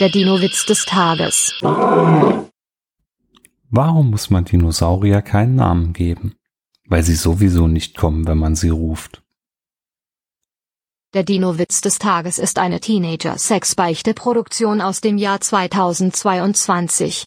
Der Dino-Witz des Tages. Warum muss man Dinosaurier keinen Namen geben? Weil sie sowieso nicht kommen, wenn man sie ruft. Der Dino-Witz des Tages ist eine Teenager-Sex-Beichte-Produktion aus dem Jahr 2022.